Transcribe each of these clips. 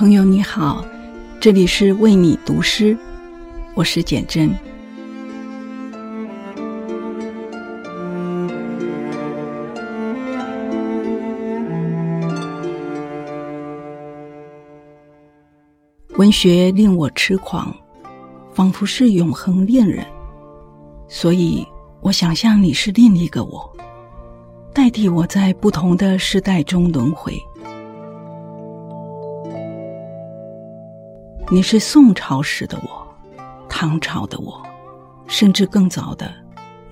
朋友你好，这里是为你读诗，我是简真。文学令我痴狂，仿佛是永恒恋人，所以我想象你是另一个我，代替我在不同的时代中轮回。你是宋朝时的我，唐朝的我，甚至更早的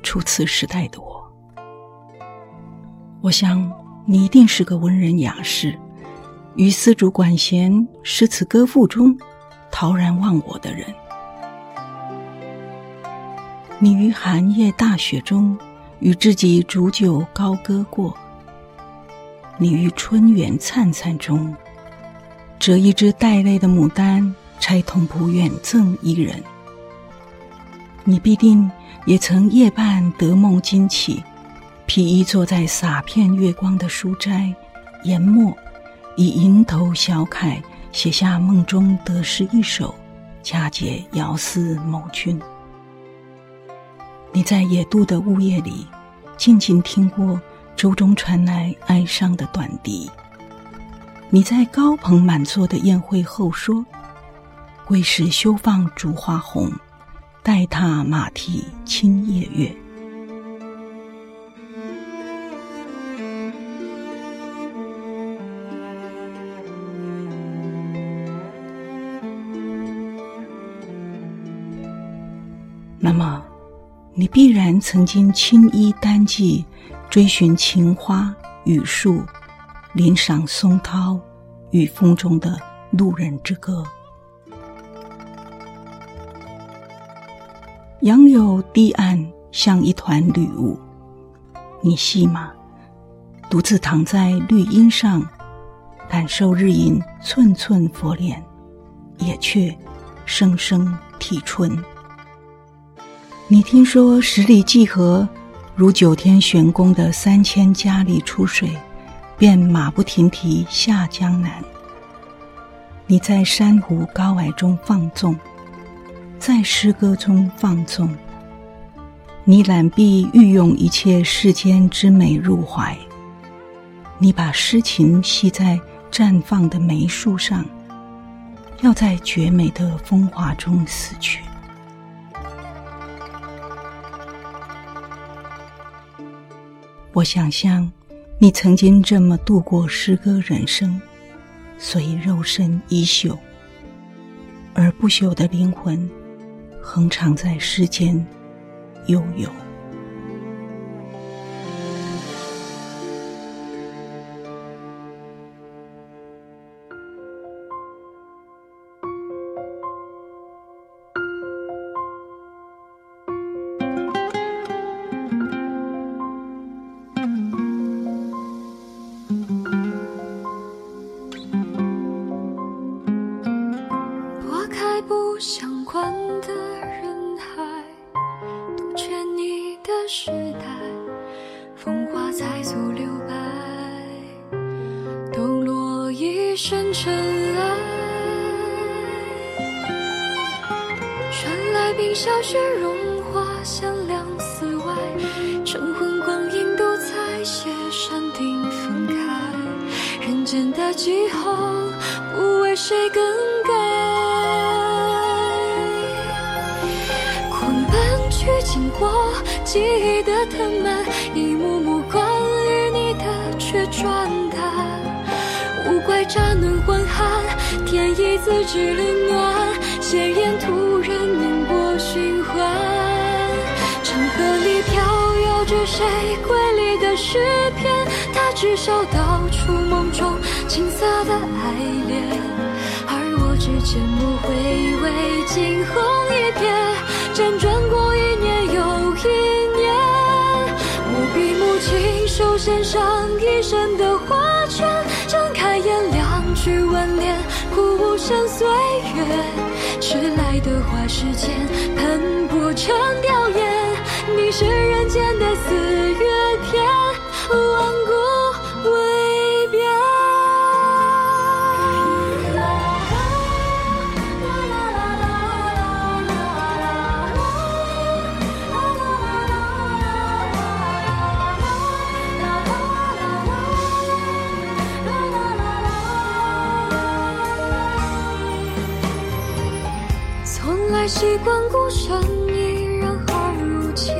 初次时代的我。我想你一定是个文人雅士，与丝竹管弦、诗词歌赋中陶然忘我的人。你于寒夜大雪中与知己煮酒高歌过，你于春园灿灿中折一枝带泪的牡丹。钗童仆远赠一人，你必定也曾夜半得梦惊起，披衣坐在洒片月光的书斋，研墨，以蝇头小楷写下梦中得诗一首，佳节遥思某君。你在野渡的雾夜里，静静听过舟中传来哀伤的短笛。你在高朋满座的宴会后说。归时休放烛花红，待踏马蹄清夜月。那么，你必然曾经青衣单骑，追寻情花雨树，临赏松涛，与风中的路人之歌。杨柳堤岸像一团绿雾，你细吗？独自躺在绿荫上，感受日影寸寸佛脸，野雀声声啼春。你听说十里济河如九天玄宫的三千佳丽出水，便马不停蹄下江南。你在珊瑚高矮中放纵。在诗歌中放纵，你揽臂欲涌一切世间之美入怀。你把诗情系在绽放的梅树上，要在绝美的风华中死去。我想象你曾经这么度过诗歌人生，所以肉身已朽，而不朽的灵魂。恒常在世间，悠悠。时代，风华在左留白，抖落一身尘埃。传来冰消雪融化，响亮寺外，晨昏光阴都在写山顶分开。人间的气候，不为谁更去经过。记忆的藤蔓，一幕幕关于你的却转淡。无怪乍暖还寒，天意自知冷暖，鲜艳突然凝过循环。长河里飘摇着谁瑰丽的诗篇？它至少道出梦中青涩的爱恋，而我。指尖抹回味，惊鸿一瞥，辗转过一年又一年。我闭目亲手献上一生的花圈，睁开眼两句挽联，哭无声岁月。迟来的花时间，喷薄成凋叶。你是人间的四月习惯孤身一人好如期，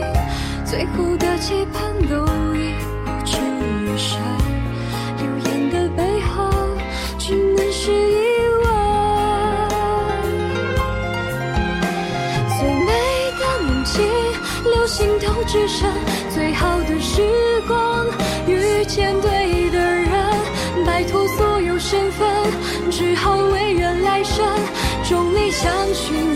最后的期盼都已付之一生。流言的背后，只能是疑问。最美的梦境，留心头只剩最好的时光。遇见对的人，摆脱所有身份，只好唯愿来生众里相寻，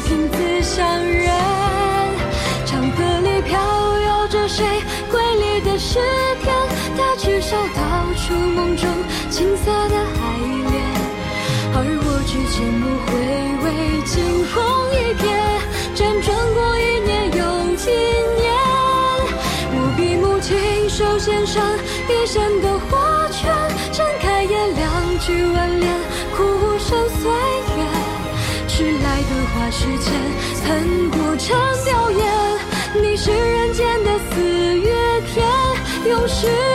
谁瑰丽的诗篇？他至少道出梦中青涩的爱恋，而我只缄默回味，惊鸿一瞥，辗转过一年又一年。我闭目亲手献上一生的花圈，睁开眼两句挽联，哭无声岁月。迟来的花时间，喷薄成有时